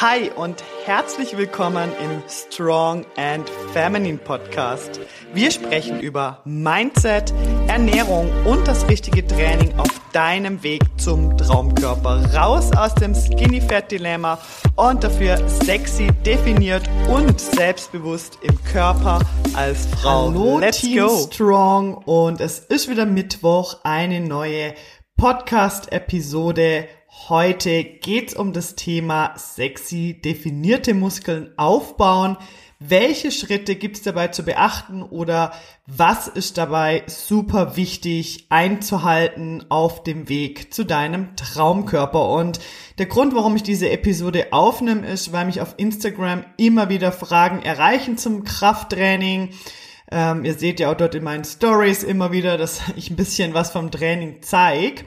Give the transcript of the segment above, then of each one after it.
Hi und herzlich willkommen im Strong and Feminine Podcast. Wir sprechen über Mindset, Ernährung und das richtige Training auf deinem Weg zum Traumkörper. Raus aus dem Skinny Fat Dilemma und dafür sexy, definiert und selbstbewusst im Körper als Frau. Hallo Let's Team go. Strong und es ist wieder Mittwoch, eine neue Podcast-Episode. Heute geht's um das Thema sexy definierte Muskeln aufbauen. Welche Schritte gibt's dabei zu beachten oder was ist dabei super wichtig einzuhalten auf dem Weg zu deinem Traumkörper? Und der Grund, warum ich diese Episode aufnehme, ist, weil mich auf Instagram immer wieder Fragen erreichen zum Krafttraining. Ähm, ihr seht ja auch dort in meinen Stories immer wieder, dass ich ein bisschen was vom Training zeige.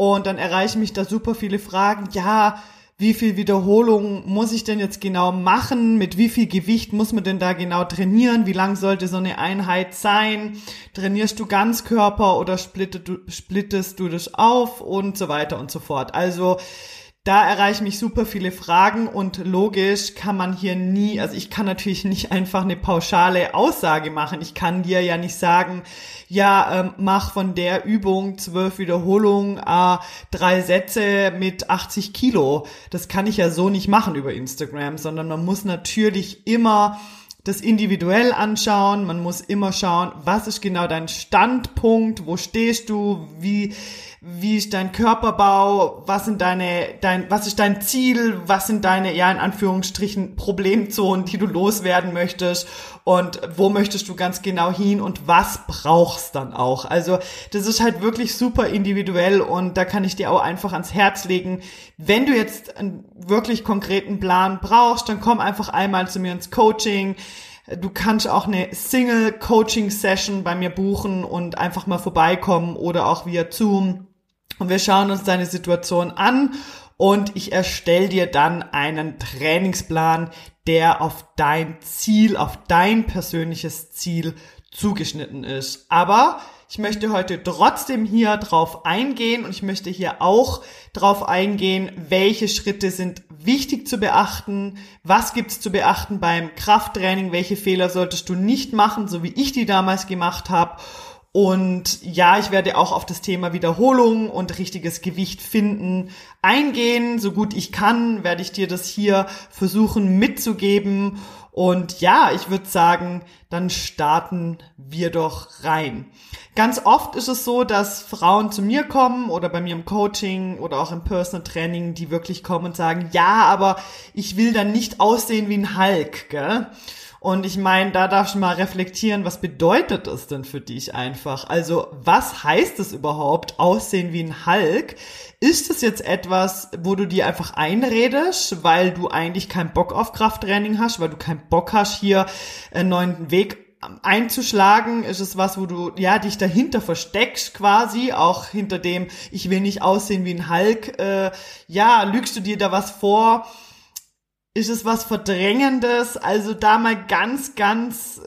Und dann erreichen mich da super viele Fragen. Ja, wie viel Wiederholungen muss ich denn jetzt genau machen? Mit wie viel Gewicht muss man denn da genau trainieren? Wie lang sollte so eine Einheit sein? Trainierst du Ganzkörper oder splittest du, splittest du das auf und so weiter und so fort. Also da erreichen mich super viele Fragen und logisch kann man hier nie, also ich kann natürlich nicht einfach eine pauschale Aussage machen. Ich kann dir ja nicht sagen, ja, ähm, mach von der Übung zwölf Wiederholungen, äh, drei Sätze mit 80 Kilo. Das kann ich ja so nicht machen über Instagram, sondern man muss natürlich immer das individuell anschauen. Man muss immer schauen, was ist genau dein Standpunkt, wo stehst du, wie wie ist dein Körperbau, was sind deine, dein, was ist dein Ziel, was sind deine, ja, in Anführungsstrichen Problemzonen, die du loswerden möchtest und wo möchtest du ganz genau hin und was brauchst dann auch. Also, das ist halt wirklich super individuell und da kann ich dir auch einfach ans Herz legen, wenn du jetzt einen wirklich konkreten Plan brauchst, dann komm einfach einmal zu mir ins Coaching. Du kannst auch eine Single-Coaching-Session bei mir buchen und einfach mal vorbeikommen oder auch via Zoom. Und wir schauen uns deine Situation an und ich erstelle dir dann einen Trainingsplan, der auf dein Ziel, auf dein persönliches Ziel zugeschnitten ist. Aber ich möchte heute trotzdem hier drauf eingehen und ich möchte hier auch drauf eingehen, welche Schritte sind wichtig zu beachten, was gibt's zu beachten beim Krafttraining, welche Fehler solltest du nicht machen, so wie ich die damals gemacht habe und ja, ich werde auch auf das Thema Wiederholung und richtiges Gewicht finden eingehen. So gut ich kann, werde ich dir das hier versuchen mitzugeben. Und ja, ich würde sagen, dann starten wir doch rein. Ganz oft ist es so, dass Frauen zu mir kommen oder bei mir im Coaching oder auch im Personal Training, die wirklich kommen und sagen, ja, aber ich will dann nicht aussehen wie ein Hulk, gell? Und ich meine, da darfst du mal reflektieren, was bedeutet das denn für dich einfach? Also, was heißt es überhaupt, aussehen wie ein Hulk? Ist es jetzt etwas, wo du dir einfach einredest, weil du eigentlich keinen Bock auf Krafttraining hast, weil du keinen Bock hast, hier einen neuen Weg einzuschlagen? Ist es was, wo du ja dich dahinter versteckst quasi, auch hinter dem ich will nicht aussehen wie ein Hulk? Äh, ja, lügst du dir da was vor? Ist es was Verdrängendes? Also da mal ganz, ganz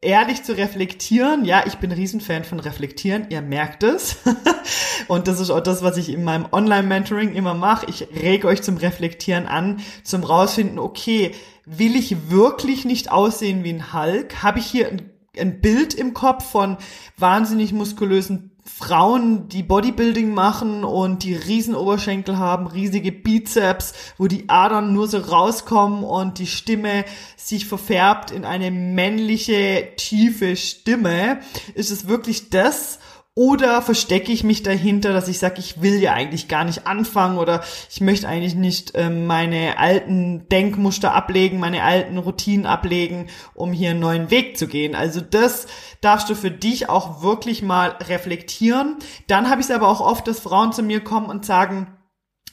ehrlich zu reflektieren. Ja, ich bin Riesenfan von Reflektieren, ihr merkt es. Und das ist auch das, was ich in meinem Online-Mentoring immer mache. Ich rege euch zum Reflektieren an, zum rausfinden, okay, will ich wirklich nicht aussehen wie ein Hulk? Habe ich hier ein, ein Bild im Kopf von wahnsinnig muskulösen Frauen, die Bodybuilding machen und die Riesenoberschenkel haben, riesige Bizeps, wo die Adern nur so rauskommen und die Stimme sich verfärbt in eine männliche, tiefe Stimme. Ist es wirklich das? Oder verstecke ich mich dahinter, dass ich sage, ich will ja eigentlich gar nicht anfangen oder ich möchte eigentlich nicht äh, meine alten Denkmuster ablegen, meine alten Routinen ablegen, um hier einen neuen Weg zu gehen. Also das darfst du für dich auch wirklich mal reflektieren. Dann habe ich es aber auch oft, dass Frauen zu mir kommen und sagen,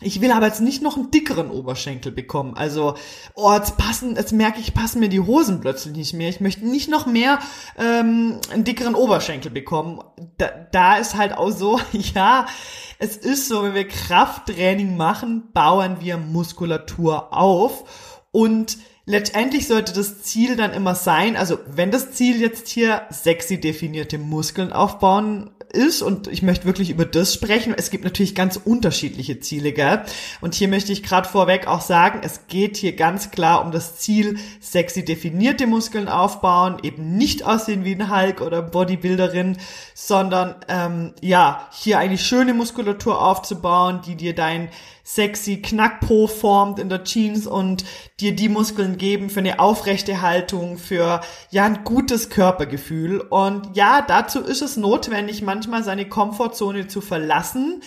ich will aber jetzt nicht noch einen dickeren Oberschenkel bekommen. Also, oh, jetzt passen, jetzt merke ich, passen mir die Hosen plötzlich nicht mehr. Ich möchte nicht noch mehr ähm, einen dickeren Oberschenkel bekommen. Da, da ist halt auch so, ja, es ist so, wenn wir Krafttraining machen, bauen wir Muskulatur auf und letztendlich sollte das Ziel dann immer sein, also wenn das Ziel jetzt hier sexy definierte Muskeln aufbauen ist und ich möchte wirklich über das sprechen. Es gibt natürlich ganz unterschiedliche Ziele, gell? Und hier möchte ich gerade vorweg auch sagen, es geht hier ganz klar um das Ziel, sexy definierte Muskeln aufbauen, eben nicht aussehen wie ein Hulk oder Bodybuilderin, sondern ähm, ja, hier eigentlich schöne Muskulatur aufzubauen, die dir dein sexy Knackpo formt in der Jeans und dir die Muskeln geben für eine aufrechte Haltung, für ja ein gutes Körpergefühl. Und ja, dazu ist es notwendig, manchmal seine Komfortzone zu verlassen.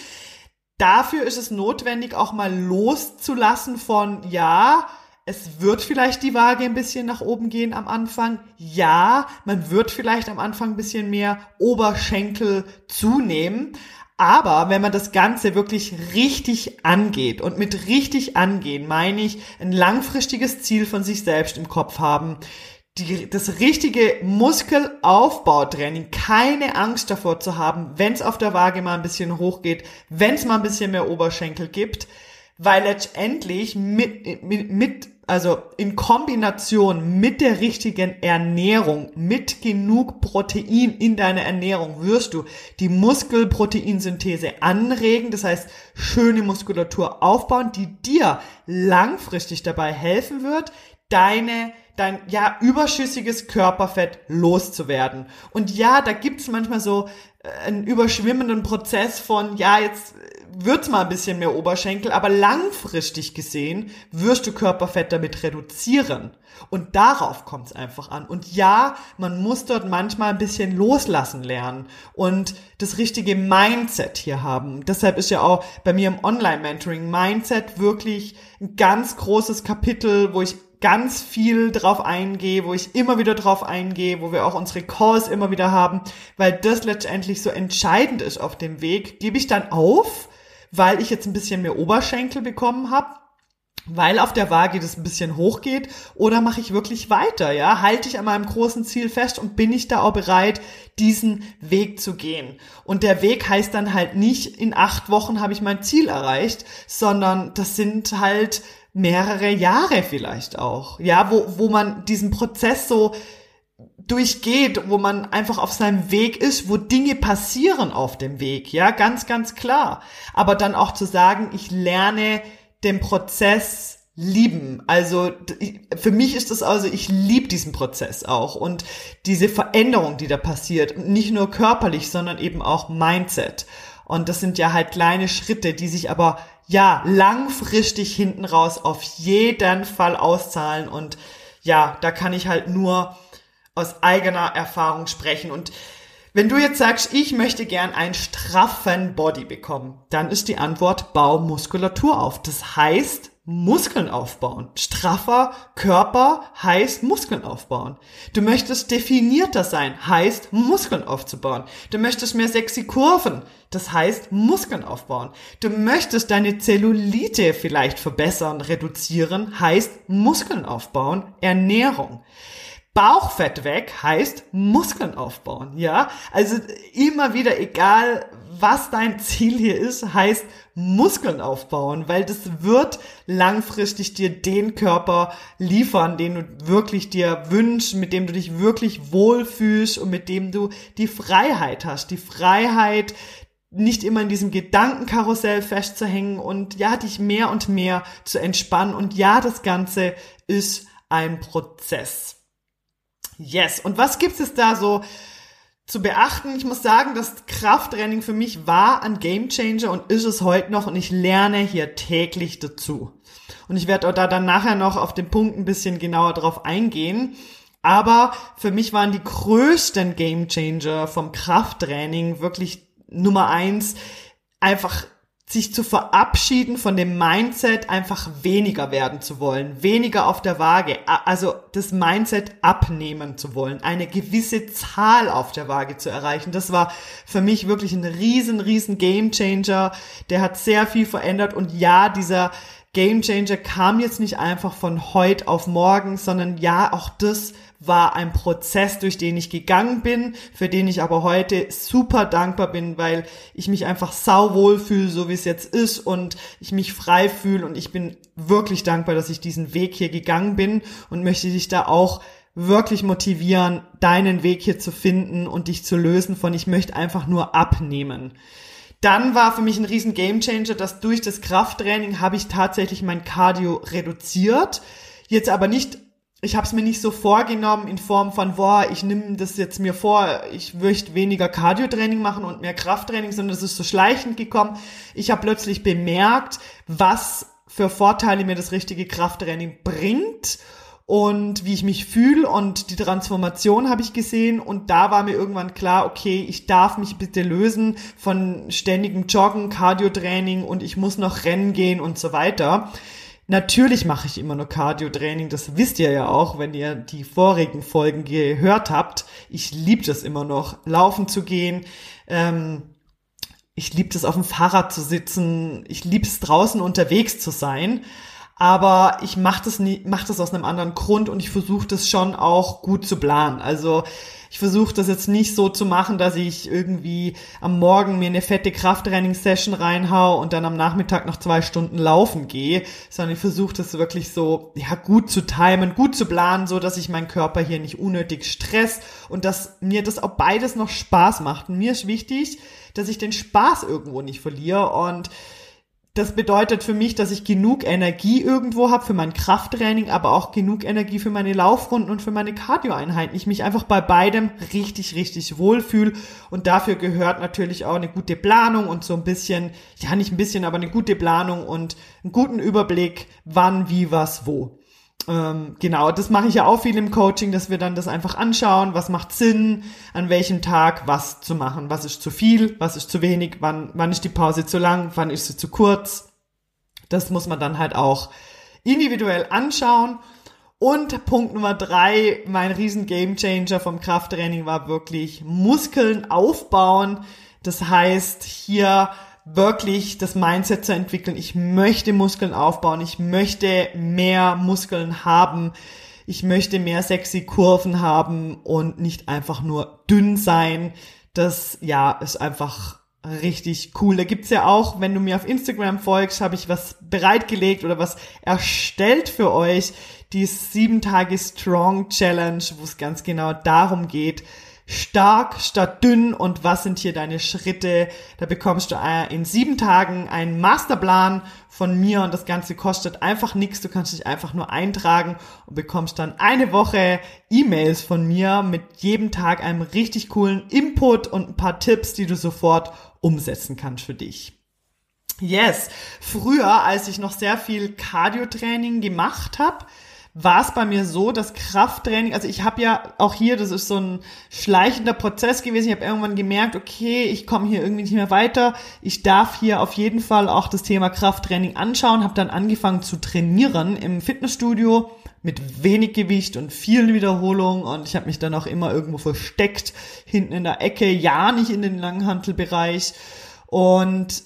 Dafür ist es notwendig, auch mal loszulassen von, ja, es wird vielleicht die Waage ein bisschen nach oben gehen am Anfang. Ja, man wird vielleicht am Anfang ein bisschen mehr Oberschenkel zunehmen. Aber wenn man das Ganze wirklich richtig angeht und mit richtig angehen, meine ich ein langfristiges Ziel von sich selbst im Kopf haben, die, das richtige Muskelaufbautraining, keine Angst davor zu haben, wenn es auf der Waage mal ein bisschen hochgeht, wenn es mal ein bisschen mehr Oberschenkel gibt, weil letztendlich mit, mit, mit also in Kombination mit der richtigen Ernährung, mit genug Protein in deiner Ernährung wirst du die Muskelproteinsynthese anregen, das heißt schöne Muskulatur aufbauen, die dir langfristig dabei helfen wird, deine dein ja überschüssiges Körperfett loszuwerden. Und ja, da gibt's manchmal so äh, einen überschwimmenden Prozess von ja, jetzt wird's mal ein bisschen mehr Oberschenkel, aber langfristig gesehen wirst du Körperfett damit reduzieren. Und darauf kommt's einfach an. Und ja, man muss dort manchmal ein bisschen loslassen lernen und das richtige Mindset hier haben. Deshalb ist ja auch bei mir im Online-Mentoring Mindset wirklich ein ganz großes Kapitel, wo ich ganz viel drauf eingehe, wo ich immer wieder drauf eingehe, wo wir auch unsere Calls immer wieder haben, weil das letztendlich so entscheidend ist auf dem Weg, gebe ich dann auf, weil ich jetzt ein bisschen mehr Oberschenkel bekommen habe, weil auf der Waage das ein bisschen hochgeht oder mache ich wirklich weiter, ja? Halte ich an meinem großen Ziel fest und bin ich da auch bereit, diesen Weg zu gehen? Und der Weg heißt dann halt nicht, in acht Wochen habe ich mein Ziel erreicht, sondern das sind halt mehrere Jahre vielleicht auch, ja, wo, wo man diesen Prozess so durchgeht, wo man einfach auf seinem Weg ist, wo Dinge passieren auf dem Weg, ja, ganz, ganz klar. Aber dann auch zu sagen, ich lerne den Prozess lieben. Also für mich ist das also, ich liebe diesen Prozess auch und diese Veränderung, die da passiert, nicht nur körperlich, sondern eben auch Mindset. Und das sind ja halt kleine Schritte, die sich aber ja langfristig hinten raus auf jeden Fall auszahlen und ja, da kann ich halt nur aus eigener Erfahrung sprechen. Und wenn du jetzt sagst, ich möchte gern einen straffen Body bekommen, dann ist die Antwort, bau Muskulatur auf. Das heißt, Muskeln aufbauen. Straffer Körper heißt Muskeln aufbauen. Du möchtest definierter sein, heißt Muskeln aufzubauen. Du möchtest mehr sexy Kurven, das heißt Muskeln aufbauen. Du möchtest deine Zellulite vielleicht verbessern, reduzieren, heißt Muskeln aufbauen, Ernährung. Bauchfett weg heißt Muskeln aufbauen, ja? Also immer wieder, egal was dein Ziel hier ist, heißt Muskeln aufbauen, weil das wird langfristig dir den Körper liefern, den du wirklich dir wünschst, mit dem du dich wirklich wohlfühlst und mit dem du die Freiheit hast. Die Freiheit, nicht immer in diesem Gedankenkarussell festzuhängen und ja, dich mehr und mehr zu entspannen. Und ja, das Ganze ist ein Prozess. Yes. Und was gibt es da so zu beachten? Ich muss sagen, das Krafttraining für mich war ein Gamechanger und ist es heute noch und ich lerne hier täglich dazu. Und ich werde da dann nachher noch auf den Punkt ein bisschen genauer drauf eingehen. Aber für mich waren die größten Gamechanger vom Krafttraining wirklich Nummer eins einfach sich zu verabschieden von dem Mindset, einfach weniger werden zu wollen, weniger auf der Waage, also das Mindset abnehmen zu wollen, eine gewisse Zahl auf der Waage zu erreichen. Das war für mich wirklich ein riesen, riesen Gamechanger. Der hat sehr viel verändert und ja, dieser Gamechanger kam jetzt nicht einfach von heute auf morgen, sondern ja, auch das war ein Prozess, durch den ich gegangen bin, für den ich aber heute super dankbar bin, weil ich mich einfach sauwohl fühle, so wie es jetzt ist und ich mich frei fühle und ich bin wirklich dankbar, dass ich diesen Weg hier gegangen bin und möchte dich da auch wirklich motivieren, deinen Weg hier zu finden und dich zu lösen von ich möchte einfach nur abnehmen. Dann war für mich ein riesen Gamechanger, dass durch das Krafttraining habe ich tatsächlich mein Cardio reduziert. Jetzt aber nicht, ich habe es mir nicht so vorgenommen in Form von, boah, ich nehme das jetzt mir vor, ich möchte weniger Cardio-Training machen und mehr Krafttraining, sondern es ist so schleichend gekommen. Ich habe plötzlich bemerkt, was für Vorteile mir das richtige Krafttraining bringt und wie ich mich fühle und die Transformation habe ich gesehen und da war mir irgendwann klar, okay, ich darf mich bitte lösen von ständigem Joggen, Cardio-Training und ich muss noch rennen gehen und so weiter. Natürlich mache ich immer nur Cardio-Training, das wisst ihr ja auch, wenn ihr die vorigen Folgen gehört habt. Ich liebe das immer noch, laufen zu gehen. Ähm, ich liebe es, auf dem Fahrrad zu sitzen. Ich liebe es, draußen unterwegs zu sein aber ich mache das nie, mach das aus einem anderen Grund und ich versuche das schon auch gut zu planen. Also ich versuche das jetzt nicht so zu machen, dass ich irgendwie am Morgen mir eine fette Krafttraining-Session reinhau und dann am Nachmittag noch zwei Stunden laufen gehe, sondern ich versuche das wirklich so ja gut zu timen, gut zu planen, so dass ich meinen Körper hier nicht unnötig stress und dass mir das auch beides noch Spaß macht. Und mir ist wichtig, dass ich den Spaß irgendwo nicht verliere und das bedeutet für mich, dass ich genug Energie irgendwo habe für mein Krafttraining, aber auch genug Energie für meine Laufrunden und für meine Cardioeinheiten. Ich mich einfach bei beidem richtig, richtig wohlfühle. Und dafür gehört natürlich auch eine gute Planung und so ein bisschen, ja nicht ein bisschen, aber eine gute Planung und einen guten Überblick, wann, wie, was, wo. Ähm, genau, das mache ich ja auch viel im Coaching, dass wir dann das einfach anschauen, was macht Sinn, an welchem Tag was zu machen, was ist zu viel, was ist zu wenig, wann, wann ist die Pause zu lang, wann ist sie zu kurz. Das muss man dann halt auch individuell anschauen. Und Punkt Nummer drei, mein riesen Gamechanger vom Krafttraining war wirklich Muskeln aufbauen. Das heißt, hier wirklich das Mindset zu entwickeln. Ich möchte Muskeln aufbauen. Ich möchte mehr Muskeln haben. Ich möchte mehr sexy Kurven haben und nicht einfach nur dünn sein. Das, ja, ist einfach richtig cool. Da gibt's ja auch, wenn du mir auf Instagram folgst, habe ich was bereitgelegt oder was erstellt für euch. Die 7 Tage Strong Challenge, wo es ganz genau darum geht, stark statt dünn und was sind hier deine Schritte. Da bekommst du äh, in sieben Tagen einen Masterplan von mir und das Ganze kostet einfach nichts. Du kannst dich einfach nur eintragen und bekommst dann eine Woche E-Mails von mir mit jedem Tag einem richtig coolen Input und ein paar Tipps, die du sofort umsetzen kannst für dich. Yes, früher, als ich noch sehr viel Cardio-Training gemacht habe, war es bei mir so, dass Krafttraining, also ich habe ja auch hier, das ist so ein schleichender Prozess gewesen, ich habe irgendwann gemerkt, okay, ich komme hier irgendwie nicht mehr weiter, ich darf hier auf jeden Fall auch das Thema Krafttraining anschauen, habe dann angefangen zu trainieren im Fitnessstudio mit wenig Gewicht und vielen Wiederholungen. Und ich habe mich dann auch immer irgendwo versteckt, hinten in der Ecke, ja nicht in den Langhantelbereich. Und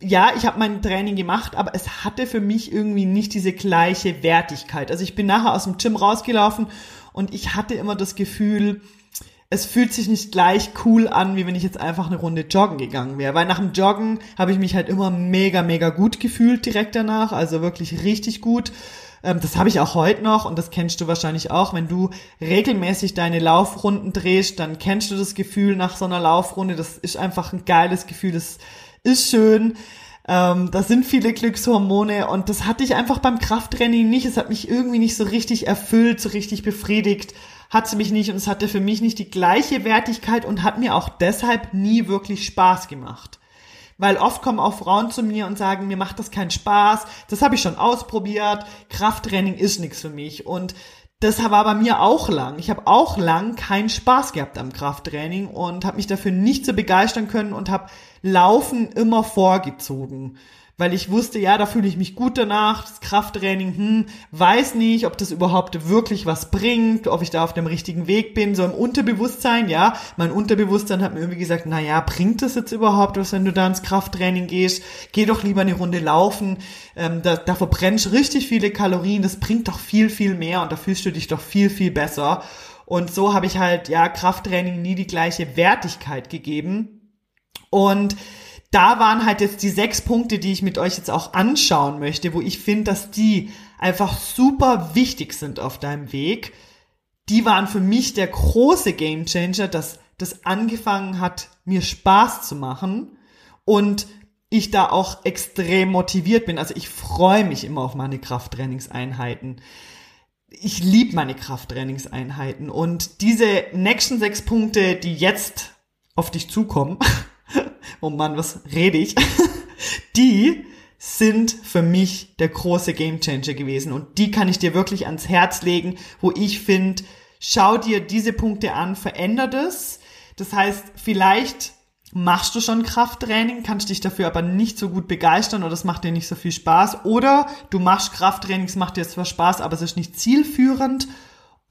ja, ich habe mein Training gemacht, aber es hatte für mich irgendwie nicht diese gleiche Wertigkeit. Also ich bin nachher aus dem Gym rausgelaufen und ich hatte immer das Gefühl, es fühlt sich nicht gleich cool an, wie wenn ich jetzt einfach eine Runde joggen gegangen wäre. Weil nach dem Joggen habe ich mich halt immer mega, mega gut gefühlt direkt danach. Also wirklich richtig gut. Ähm, das habe ich auch heute noch und das kennst du wahrscheinlich auch. Wenn du regelmäßig deine Laufrunden drehst, dann kennst du das Gefühl nach so einer Laufrunde. Das ist einfach ein geiles Gefühl. Das ist schön. Ähm, das sind viele Glückshormone und das hatte ich einfach beim Krafttraining nicht. Es hat mich irgendwie nicht so richtig erfüllt, so richtig befriedigt. Hat sie mich nicht und es hatte für mich nicht die gleiche Wertigkeit und hat mir auch deshalb nie wirklich Spaß gemacht. Weil oft kommen auch Frauen zu mir und sagen, mir macht das keinen Spaß, das habe ich schon ausprobiert, Krafttraining ist nichts für mich. Und das war bei mir auch lang. Ich habe auch lang keinen Spaß gehabt am Krafttraining und habe mich dafür nicht so begeistern können und habe Laufen immer vorgezogen. Weil ich wusste, ja, da fühle ich mich gut danach, das Krafttraining, hm, weiß nicht, ob das überhaupt wirklich was bringt, ob ich da auf dem richtigen Weg bin, so im Unterbewusstsein, ja, mein Unterbewusstsein hat mir irgendwie gesagt, na ja, bringt das jetzt überhaupt was, wenn du da ins Krafttraining gehst, geh doch lieber eine Runde laufen, ähm, da, da verbrennst du richtig viele Kalorien, das bringt doch viel, viel mehr und da fühlst du dich doch viel, viel besser. Und so habe ich halt, ja, Krafttraining nie die gleiche Wertigkeit gegeben und da waren halt jetzt die sechs Punkte, die ich mit euch jetzt auch anschauen möchte, wo ich finde, dass die einfach super wichtig sind auf deinem Weg. die waren für mich der große Gamechanger, dass das angefangen hat, mir Spaß zu machen und ich da auch extrem motiviert bin. Also ich freue mich immer auf meine Krafttrainingseinheiten. Ich liebe meine Krafttrainingseinheiten und diese nächsten sechs Punkte, die jetzt auf dich zukommen, oh Mann, was rede ich, die sind für mich der große Gamechanger gewesen und die kann ich dir wirklich ans Herz legen, wo ich finde, schau dir diese Punkte an, verändert es. Das heißt, vielleicht machst du schon Krafttraining, kannst dich dafür aber nicht so gut begeistern oder es macht dir nicht so viel Spaß. Oder du machst Krafttraining, es macht dir zwar Spaß, aber es ist nicht zielführend.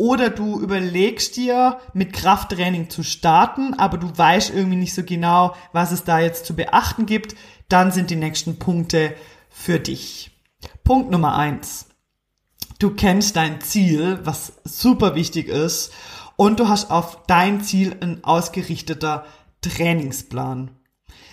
Oder du überlegst dir, mit Krafttraining zu starten, aber du weißt irgendwie nicht so genau, was es da jetzt zu beachten gibt. Dann sind die nächsten Punkte für dich. Punkt Nummer eins. Du kennst dein Ziel, was super wichtig ist, und du hast auf dein Ziel ein ausgerichteter Trainingsplan.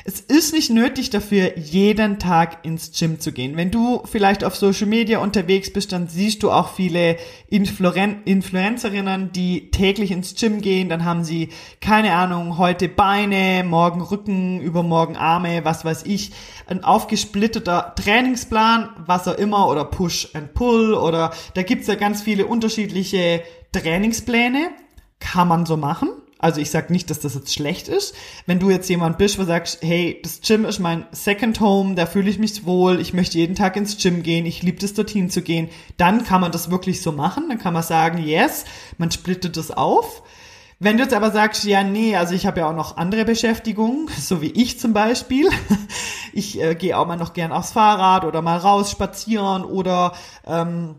Es ist nicht nötig dafür, jeden Tag ins Gym zu gehen. Wenn du vielleicht auf Social Media unterwegs bist, dann siehst du auch viele Influen Influencerinnen, die täglich ins Gym gehen. Dann haben sie, keine Ahnung, heute Beine, morgen Rücken, übermorgen Arme, was weiß ich. Ein aufgesplitterter Trainingsplan, was auch immer, oder Push and Pull, oder da gibt's ja ganz viele unterschiedliche Trainingspläne. Kann man so machen also ich sag nicht, dass das jetzt schlecht ist. Wenn du jetzt jemand bist, wo sagst, hey, das Gym ist mein Second Home, da fühle ich mich wohl, ich möchte jeden Tag ins Gym gehen, ich liebe es dorthin zu gehen, dann kann man das wirklich so machen. Dann kann man sagen, yes, man splittet das auf. Wenn du jetzt aber sagst, ja, nee, also ich habe ja auch noch andere Beschäftigungen, so wie ich zum Beispiel. Ich äh, gehe auch mal noch gern aufs Fahrrad oder mal raus spazieren oder ähm,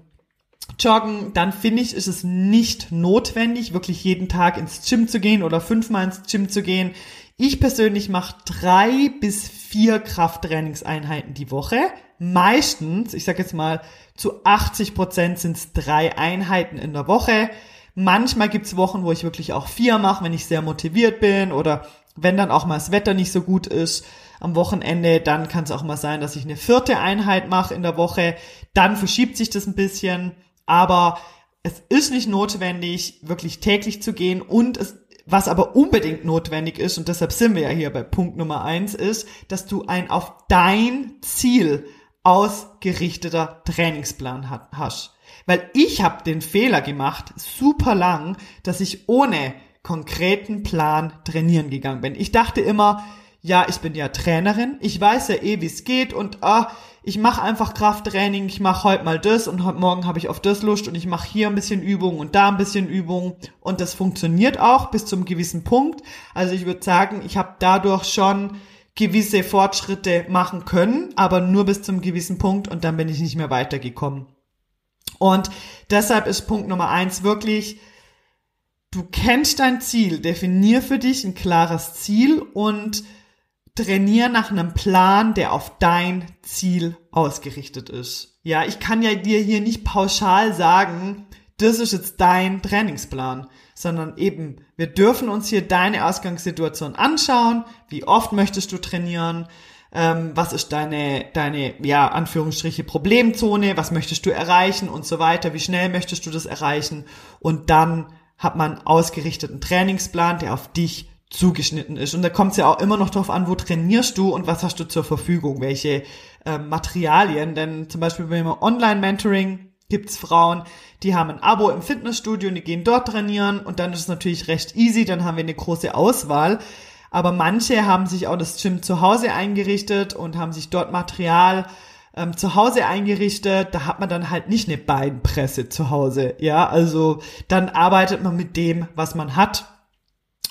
joggen, dann finde ich, ist es nicht notwendig, wirklich jeden Tag ins Gym zu gehen oder fünfmal ins Gym zu gehen. Ich persönlich mache drei bis vier Krafttrainingseinheiten die Woche. Meistens, ich sage jetzt mal, zu 80 Prozent sind es drei Einheiten in der Woche. Manchmal gibt's Wochen, wo ich wirklich auch vier mache, wenn ich sehr motiviert bin oder wenn dann auch mal das Wetter nicht so gut ist am Wochenende, dann kann es auch mal sein, dass ich eine vierte Einheit mache in der Woche. Dann verschiebt sich das ein bisschen aber es ist nicht notwendig, wirklich täglich zu gehen und es was aber unbedingt notwendig ist, und deshalb sind wir ja hier bei Punkt Nummer eins, ist, dass du ein auf dein Ziel ausgerichteter Trainingsplan hast. Weil ich habe den Fehler gemacht, super lang, dass ich ohne konkreten Plan trainieren gegangen bin. Ich dachte immer, ja, ich bin ja Trainerin, ich weiß ja eh, wie es geht und ah, ich mache einfach Krafttraining, ich mache heute mal das und heute Morgen habe ich auf das Lust und ich mache hier ein bisschen Übung und da ein bisschen Übung und das funktioniert auch bis zum gewissen Punkt. Also ich würde sagen, ich habe dadurch schon gewisse Fortschritte machen können, aber nur bis zum gewissen Punkt und dann bin ich nicht mehr weitergekommen. Und deshalb ist Punkt Nummer eins wirklich, du kennst dein Ziel, definier für dich ein klares Ziel und trainier nach einem Plan, der auf dein Ziel ausgerichtet ist. Ja, ich kann ja dir hier nicht pauschal sagen, das ist jetzt dein Trainingsplan, sondern eben, wir dürfen uns hier deine Ausgangssituation anschauen. Wie oft möchtest du trainieren? Ähm, was ist deine, deine, ja, Anführungsstriche Problemzone? Was möchtest du erreichen und so weiter? Wie schnell möchtest du das erreichen? Und dann hat man ausgerichteten Trainingsplan, der auf dich zugeschnitten ist. Und da kommt es ja auch immer noch darauf an, wo trainierst du und was hast du zur Verfügung, welche äh, Materialien. Denn zum Beispiel beim Online-Mentoring gibt's Frauen, die haben ein Abo im Fitnessstudio und die gehen dort trainieren und dann ist es natürlich recht easy, dann haben wir eine große Auswahl. Aber manche haben sich auch das Gym zu Hause eingerichtet und haben sich dort Material ähm, zu Hause eingerichtet. Da hat man dann halt nicht eine Beinpresse zu Hause. Ja, also dann arbeitet man mit dem, was man hat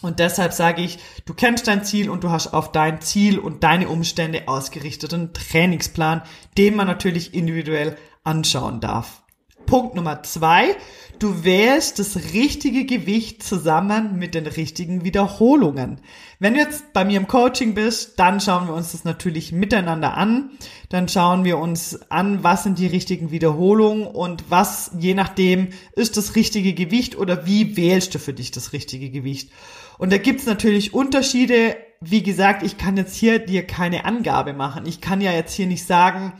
und deshalb sage ich, du kennst dein Ziel und du hast auf dein Ziel und deine Umstände ausgerichteten Trainingsplan, den man natürlich individuell anschauen darf. Punkt Nummer zwei, du wählst das richtige Gewicht zusammen mit den richtigen Wiederholungen. Wenn du jetzt bei mir im Coaching bist, dann schauen wir uns das natürlich miteinander an. Dann schauen wir uns an, was sind die richtigen Wiederholungen und was, je nachdem, ist das richtige Gewicht oder wie wählst du für dich das richtige Gewicht. Und da gibt's natürlich Unterschiede. Wie gesagt, ich kann jetzt hier dir keine Angabe machen. Ich kann ja jetzt hier nicht sagen,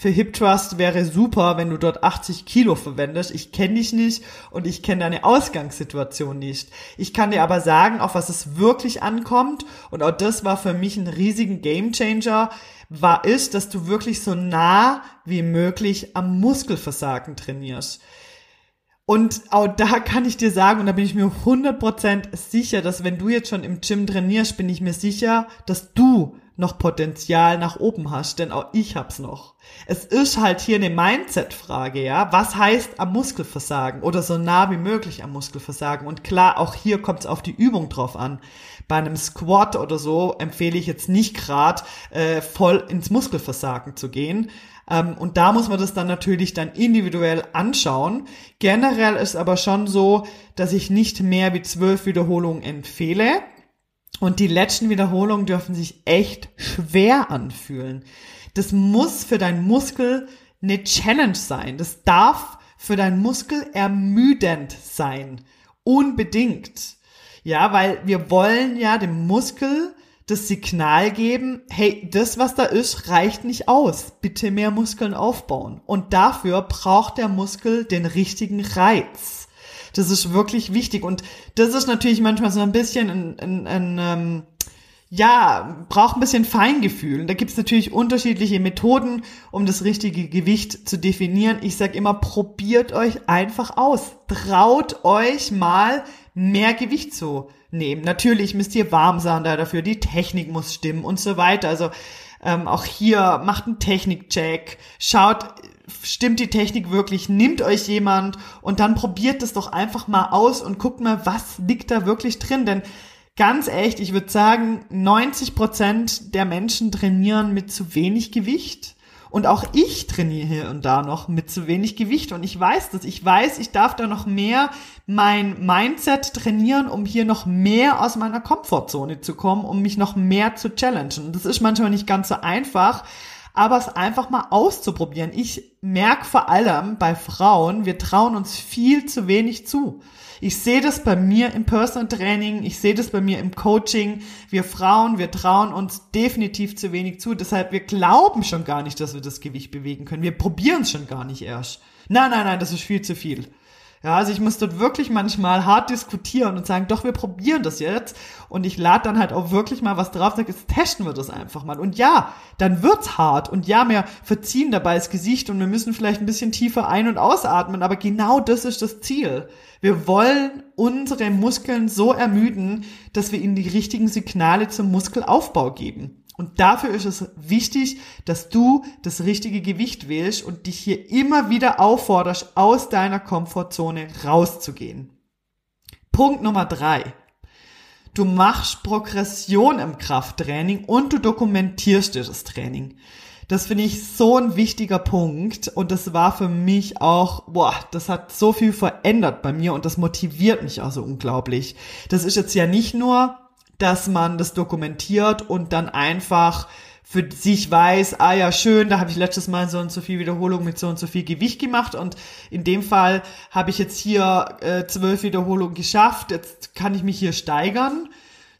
für Hip Trust wäre super, wenn du dort 80 Kilo verwendest. Ich kenne dich nicht und ich kenne deine Ausgangssituation nicht. Ich kann dir aber sagen, auf was es wirklich ankommt und auch das war für mich ein riesigen Gamechanger, war ist, dass du wirklich so nah wie möglich am Muskelversagen trainierst. Und auch da kann ich dir sagen, und da bin ich mir 100% sicher, dass wenn du jetzt schon im Gym trainierst, bin ich mir sicher, dass du noch Potenzial nach oben hast, denn auch ich hab's noch. Es ist halt hier eine Mindset-Frage, ja. Was heißt am Muskelversagen oder so nah wie möglich am Muskelversagen? Und klar, auch hier kommt es auf die Übung drauf an. Bei einem Squat oder so empfehle ich jetzt nicht gerade äh, voll ins Muskelversagen zu gehen. Ähm, und da muss man das dann natürlich dann individuell anschauen. Generell ist aber schon so, dass ich nicht mehr wie zwölf Wiederholungen empfehle. Und die letzten Wiederholungen dürfen sich echt schwer anfühlen. Das muss für deinen Muskel eine Challenge sein. Das darf für deinen Muskel ermüdend sein. Unbedingt. Ja, weil wir wollen ja dem Muskel das Signal geben, hey, das, was da ist, reicht nicht aus. Bitte mehr Muskeln aufbauen. Und dafür braucht der Muskel den richtigen Reiz. Das ist wirklich wichtig. Und das ist natürlich manchmal so ein bisschen ein, ein, ein ähm, ja, braucht ein bisschen Feingefühl. Und da gibt es natürlich unterschiedliche Methoden, um das richtige Gewicht zu definieren. Ich sage immer, probiert euch einfach aus. Traut euch mal mehr Gewicht zu nehmen. Natürlich müsst ihr warm sein da dafür, die Technik muss stimmen und so weiter. Also ähm, auch hier macht einen Technikcheck, schaut, stimmt die Technik wirklich, nimmt euch jemand und dann probiert es doch einfach mal aus und guckt mal, was liegt da wirklich drin. Denn ganz echt, ich würde sagen, 90 Prozent der Menschen trainieren mit zu wenig Gewicht. Und auch ich trainiere hier und da noch mit zu wenig Gewicht. Und ich weiß das. Ich weiß, ich darf da noch mehr mein Mindset trainieren, um hier noch mehr aus meiner Komfortzone zu kommen, um mich noch mehr zu challengen. Das ist manchmal nicht ganz so einfach aber es einfach mal auszuprobieren. Ich merke vor allem bei Frauen, wir trauen uns viel zu wenig zu. Ich sehe das bei mir im Personal Training, ich sehe das bei mir im Coaching. Wir Frauen, wir trauen uns definitiv zu wenig zu. Deshalb, wir glauben schon gar nicht, dass wir das Gewicht bewegen können. Wir probieren es schon gar nicht erst. Nein, nein, nein, das ist viel zu viel. Ja, also ich muss dort wirklich manchmal hart diskutieren und sagen, doch, wir probieren das jetzt. Und ich lade dann halt auch wirklich mal was drauf, sage, jetzt testen wir das einfach mal. Und ja, dann wird's hart. Und ja, wir verziehen dabei das Gesicht und wir müssen vielleicht ein bisschen tiefer ein- und ausatmen. Aber genau das ist das Ziel. Wir wollen unsere Muskeln so ermüden, dass wir ihnen die richtigen Signale zum Muskelaufbau geben. Und dafür ist es wichtig, dass du das richtige Gewicht wählst und dich hier immer wieder aufforderst, aus deiner Komfortzone rauszugehen. Punkt Nummer drei. Du machst Progression im Krafttraining und du dokumentierst dir das Training. Das finde ich so ein wichtiger Punkt und das war für mich auch, boah, das hat so viel verändert bei mir und das motiviert mich auch so unglaublich. Das ist jetzt ja nicht nur dass man das dokumentiert und dann einfach für sich weiß, ah ja, schön, da habe ich letztes Mal so und so viel Wiederholung mit so und so viel Gewicht gemacht und in dem Fall habe ich jetzt hier äh, zwölf Wiederholungen geschafft, jetzt kann ich mich hier steigern,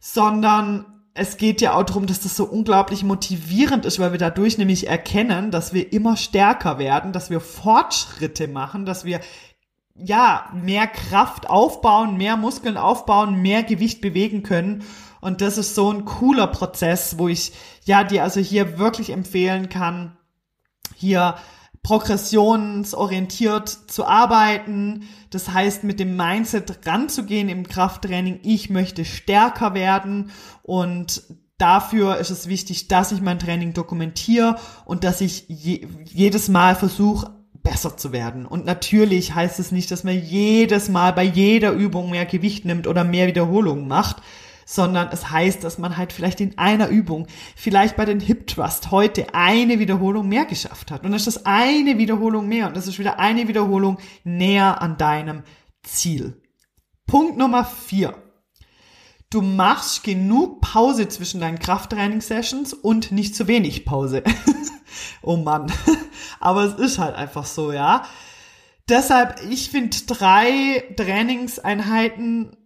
sondern es geht ja auch darum, dass das so unglaublich motivierend ist, weil wir dadurch nämlich erkennen, dass wir immer stärker werden, dass wir Fortschritte machen, dass wir ja mehr Kraft aufbauen, mehr Muskeln aufbauen, mehr Gewicht bewegen können und das ist so ein cooler Prozess, wo ich ja dir also hier wirklich empfehlen kann, hier progressionsorientiert zu arbeiten. Das heißt, mit dem Mindset ranzugehen im Krafttraining. Ich möchte stärker werden und dafür ist es wichtig, dass ich mein Training dokumentiere und dass ich je, jedes Mal versuche, besser zu werden. Und natürlich heißt es nicht, dass man jedes Mal bei jeder Übung mehr Gewicht nimmt oder mehr Wiederholungen macht, sondern es heißt, dass man halt vielleicht in einer Übung, vielleicht bei den Hip Trust heute eine Wiederholung mehr geschafft hat. Und das ist eine Wiederholung mehr und das ist wieder eine Wiederholung näher an deinem Ziel. Punkt Nummer vier. Du machst genug Pause zwischen deinen Krafttraining-Sessions und nicht zu wenig Pause. oh Mann. Aber es ist halt einfach so, ja. Deshalb, ich finde drei Trainingseinheiten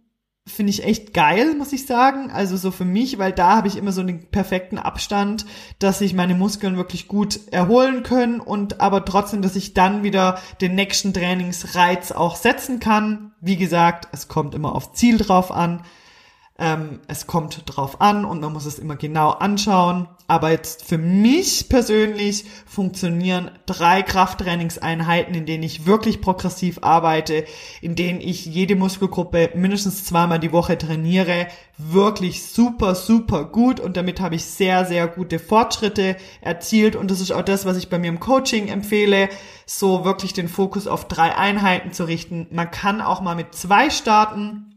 finde ich echt geil, muss ich sagen. Also so für mich, weil da habe ich immer so einen perfekten Abstand, dass sich meine Muskeln wirklich gut erholen können und aber trotzdem, dass ich dann wieder den nächsten Trainingsreiz auch setzen kann. Wie gesagt, es kommt immer auf Ziel drauf an. Ähm, es kommt drauf an und man muss es immer genau anschauen. Aber jetzt für mich persönlich funktionieren drei Krafttrainingseinheiten, in denen ich wirklich progressiv arbeite, in denen ich jede Muskelgruppe mindestens zweimal die Woche trainiere, wirklich super, super gut und damit habe ich sehr, sehr gute Fortschritte erzielt und das ist auch das, was ich bei mir im Coaching empfehle, so wirklich den Fokus auf drei Einheiten zu richten. Man kann auch mal mit zwei starten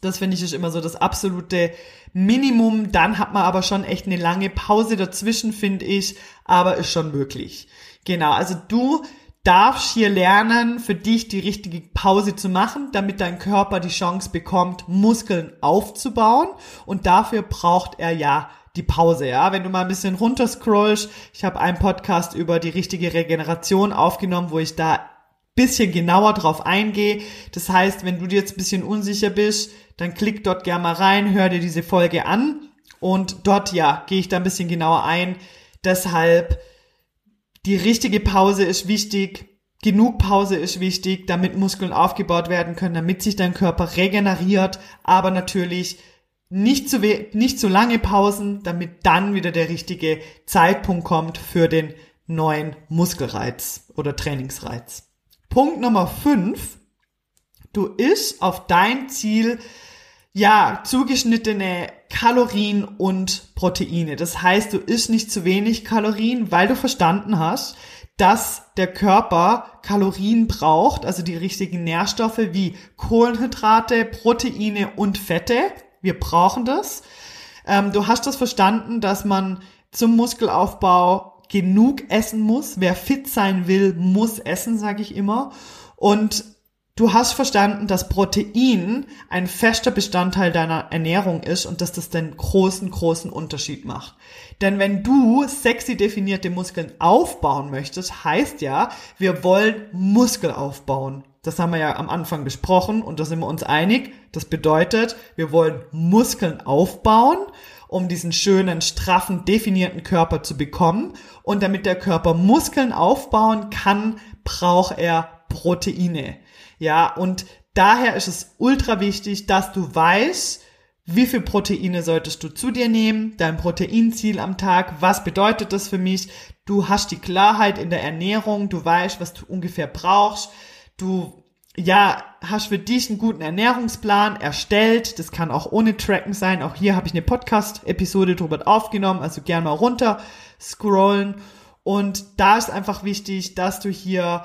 das finde ich ist immer so das absolute Minimum. Dann hat man aber schon echt eine lange Pause dazwischen, finde ich, aber ist schon möglich. Genau, also du darfst hier lernen, für dich die richtige Pause zu machen, damit dein Körper die Chance bekommt, Muskeln aufzubauen. Und dafür braucht er ja die Pause, ja. Wenn du mal ein bisschen runterscrollst, ich habe einen Podcast über die richtige Regeneration aufgenommen, wo ich da bisschen genauer drauf eingehe. Das heißt, wenn du dir jetzt ein bisschen unsicher bist, dann klick dort gerne mal rein, hör dir diese Folge an und dort, ja, gehe ich da ein bisschen genauer ein. Deshalb, die richtige Pause ist wichtig, genug Pause ist wichtig, damit Muskeln aufgebaut werden können, damit sich dein Körper regeneriert, aber natürlich nicht zu, nicht zu lange Pausen, damit dann wieder der richtige Zeitpunkt kommt für den neuen Muskelreiz oder Trainingsreiz. Punkt Nummer 5. Du isst auf dein Ziel ja, zugeschnittene Kalorien und Proteine. Das heißt, du isst nicht zu wenig Kalorien, weil du verstanden hast, dass der Körper Kalorien braucht, also die richtigen Nährstoffe wie Kohlenhydrate, Proteine und Fette. Wir brauchen das. Ähm, du hast das verstanden, dass man zum Muskelaufbau genug essen muss. Wer fit sein will, muss essen, sage ich immer. Und Du hast verstanden, dass Protein ein fester Bestandteil deiner Ernährung ist und dass das den großen, großen Unterschied macht. Denn wenn du sexy definierte Muskeln aufbauen möchtest, heißt ja, wir wollen Muskel aufbauen. Das haben wir ja am Anfang besprochen und da sind wir uns einig. Das bedeutet, wir wollen Muskeln aufbauen, um diesen schönen, straffen, definierten Körper zu bekommen. Und damit der Körper Muskeln aufbauen kann, braucht er Proteine. Ja, und daher ist es ultra wichtig, dass du weißt, wie viel Proteine solltest du zu dir nehmen, dein Proteinziel am Tag, was bedeutet das für mich? Du hast die Klarheit in der Ernährung, du weißt, was du ungefähr brauchst, du ja, hast für dich einen guten Ernährungsplan erstellt. Das kann auch ohne Tracken sein. Auch hier habe ich eine Podcast-Episode drüber aufgenommen, also gern mal runter scrollen. Und da ist einfach wichtig, dass du hier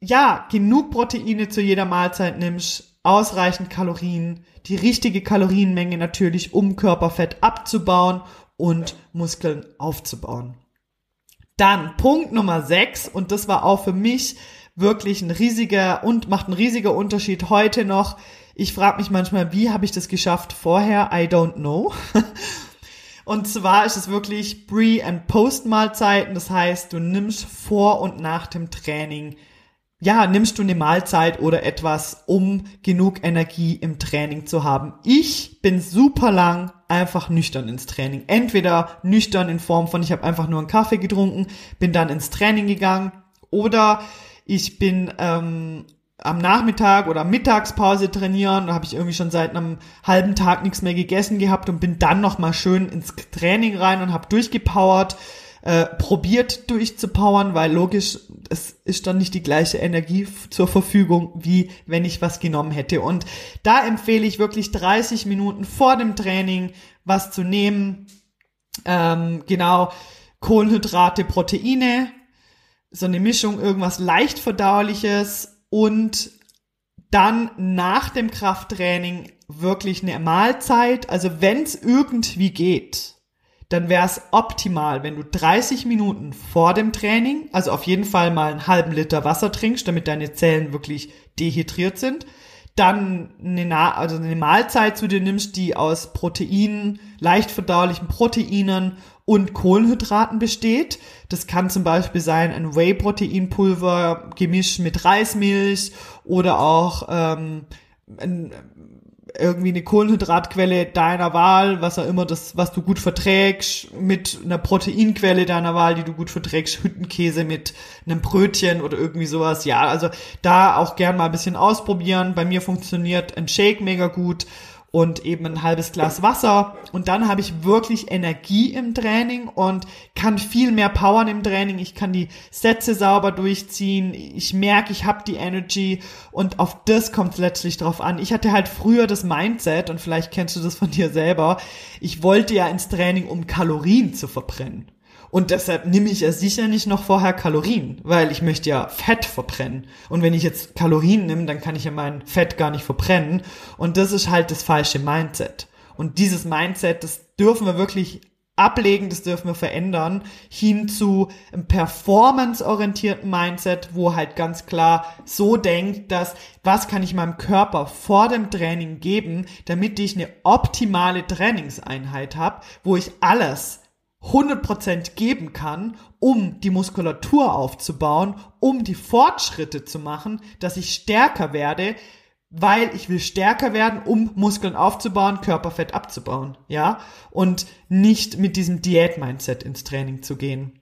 ja, genug Proteine zu jeder Mahlzeit nimmst, ausreichend Kalorien, die richtige Kalorienmenge natürlich, um Körperfett abzubauen und Muskeln aufzubauen. Dann Punkt Nummer 6 und das war auch für mich wirklich ein riesiger und macht ein riesiger Unterschied heute noch. Ich frage mich manchmal, wie habe ich das geschafft vorher? I don't know. Und zwar ist es wirklich Pre- and Post-Mahlzeiten. Das heißt, du nimmst vor und nach dem Training ja, nimmst du eine Mahlzeit oder etwas, um genug Energie im Training zu haben. Ich bin super lang einfach nüchtern ins Training. Entweder nüchtern in Form von, ich habe einfach nur einen Kaffee getrunken, bin dann ins Training gegangen oder ich bin ähm, am Nachmittag oder Mittagspause trainieren, da habe ich irgendwie schon seit einem halben Tag nichts mehr gegessen gehabt und bin dann nochmal schön ins Training rein und habe durchgepowert äh, probiert durchzupowern, weil logisch, es ist dann nicht die gleiche Energie zur Verfügung, wie wenn ich was genommen hätte. Und da empfehle ich wirklich 30 Minuten vor dem Training was zu nehmen. Ähm, genau, Kohlenhydrate, Proteine, so eine Mischung, irgendwas leicht verdauliches und dann nach dem Krafttraining wirklich eine Mahlzeit, also wenn es irgendwie geht, dann wäre es optimal, wenn du 30 Minuten vor dem Training, also auf jeden Fall mal einen halben Liter Wasser trinkst, damit deine Zellen wirklich dehydriert sind, dann eine, also eine Mahlzeit zu dir nimmst, die aus Proteinen, leicht verdaulichen Proteinen und Kohlenhydraten besteht. Das kann zum Beispiel sein ein Whey-Proteinpulver gemischt mit Reismilch oder auch ähm, ein irgendwie eine Kohlenhydratquelle deiner Wahl, was auch immer das, was du gut verträgst, mit einer Proteinquelle deiner Wahl, die du gut verträgst, Hüttenkäse mit einem Brötchen oder irgendwie sowas. Ja, also da auch gern mal ein bisschen ausprobieren. Bei mir funktioniert ein Shake mega gut und eben ein halbes Glas Wasser und dann habe ich wirklich Energie im Training und kann viel mehr powern im Training. Ich kann die Sätze sauber durchziehen. Ich merke, ich habe die Energy und auf das kommt es letztlich drauf an. Ich hatte halt früher das Mindset und vielleicht kennst du das von dir selber. Ich wollte ja ins Training, um Kalorien zu verbrennen. Und deshalb nehme ich ja sicher nicht noch vorher Kalorien, weil ich möchte ja Fett verbrennen. Und wenn ich jetzt Kalorien nehme, dann kann ich ja mein Fett gar nicht verbrennen. Und das ist halt das falsche Mindset. Und dieses Mindset, das dürfen wir wirklich ablegen, das dürfen wir verändern, hin zu einem performance-orientierten Mindset, wo halt ganz klar so denkt, dass was kann ich meinem Körper vor dem Training geben, damit ich eine optimale Trainingseinheit habe, wo ich alles 100% geben kann, um die Muskulatur aufzubauen, um die Fortschritte zu machen, dass ich stärker werde, weil ich will stärker werden, um Muskeln aufzubauen, Körperfett abzubauen, ja? Und nicht mit diesem Diät-Mindset ins Training zu gehen.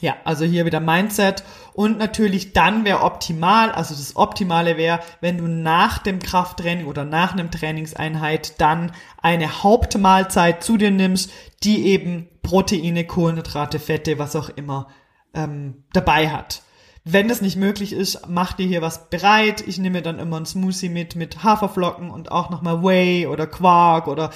Ja, also hier wieder Mindset und natürlich dann wäre optimal, also das Optimale wäre, wenn du nach dem Krafttraining oder nach einem Trainingseinheit dann eine Hauptmahlzeit zu dir nimmst, die eben Proteine, Kohlenhydrate, Fette, was auch immer ähm, dabei hat. Wenn das nicht möglich ist, mach dir hier was bereit. Ich nehme dann immer ein Smoothie mit mit Haferflocken und auch nochmal Whey oder Quark oder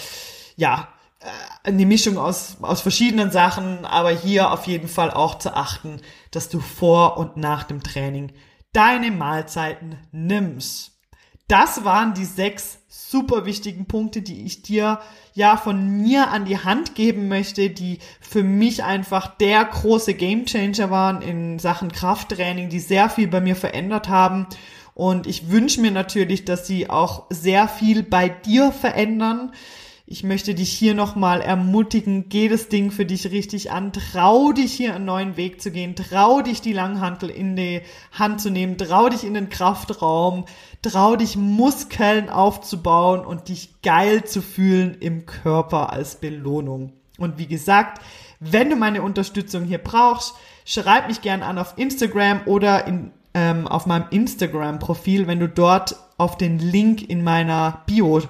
ja, äh, eine Mischung aus, aus verschiedenen Sachen, aber hier auf jeden Fall auch zu achten, dass du vor und nach dem Training deine Mahlzeiten nimmst. Das waren die sechs super wichtigen Punkte, die ich dir ja von mir an die Hand geben möchte, die für mich einfach der große Gamechanger waren in Sachen Krafttraining, die sehr viel bei mir verändert haben. Und ich wünsche mir natürlich, dass sie auch sehr viel bei dir verändern. Ich möchte dich hier nochmal ermutigen, geh das Ding für dich richtig an, trau dich hier einen neuen Weg zu gehen, trau dich die Langhantel in die Hand zu nehmen, trau dich in den Kraftraum, trau dich Muskeln aufzubauen und dich geil zu fühlen im Körper als Belohnung. Und wie gesagt, wenn du meine Unterstützung hier brauchst, schreib mich gern an auf Instagram oder in, ähm, auf meinem Instagram-Profil, wenn du dort auf den Link in meiner Bio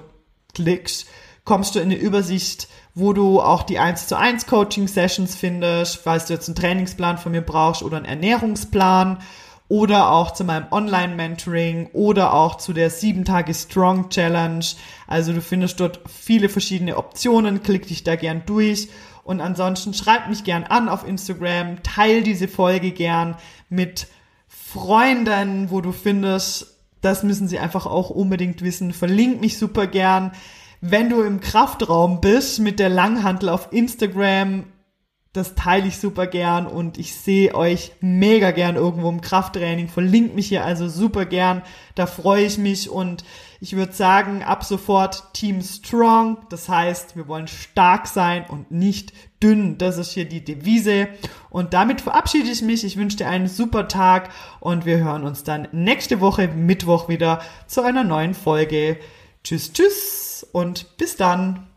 klickst kommst du in eine Übersicht, wo du auch die 1 zu 1 Coaching Sessions findest, falls du jetzt einen Trainingsplan von mir brauchst oder einen Ernährungsplan oder auch zu meinem Online-Mentoring oder auch zu der 7 Tage Strong Challenge. Also du findest dort viele verschiedene Optionen, klick dich da gern durch und ansonsten schreib mich gern an auf Instagram, teil diese Folge gern mit Freunden, wo du findest, das müssen sie einfach auch unbedingt wissen. Verlink mich super gern wenn du im Kraftraum bist mit der Langhantel auf Instagram, das teile ich super gern und ich sehe euch mega gern irgendwo im Krafttraining. Verlinkt mich hier also super gern. Da freue ich mich und ich würde sagen, ab sofort Team Strong. Das heißt, wir wollen stark sein und nicht dünn. Das ist hier die Devise. Und damit verabschiede ich mich. Ich wünsche dir einen super Tag und wir hören uns dann nächste Woche Mittwoch wieder zu einer neuen Folge. Tschüss, tschüss und bis dann.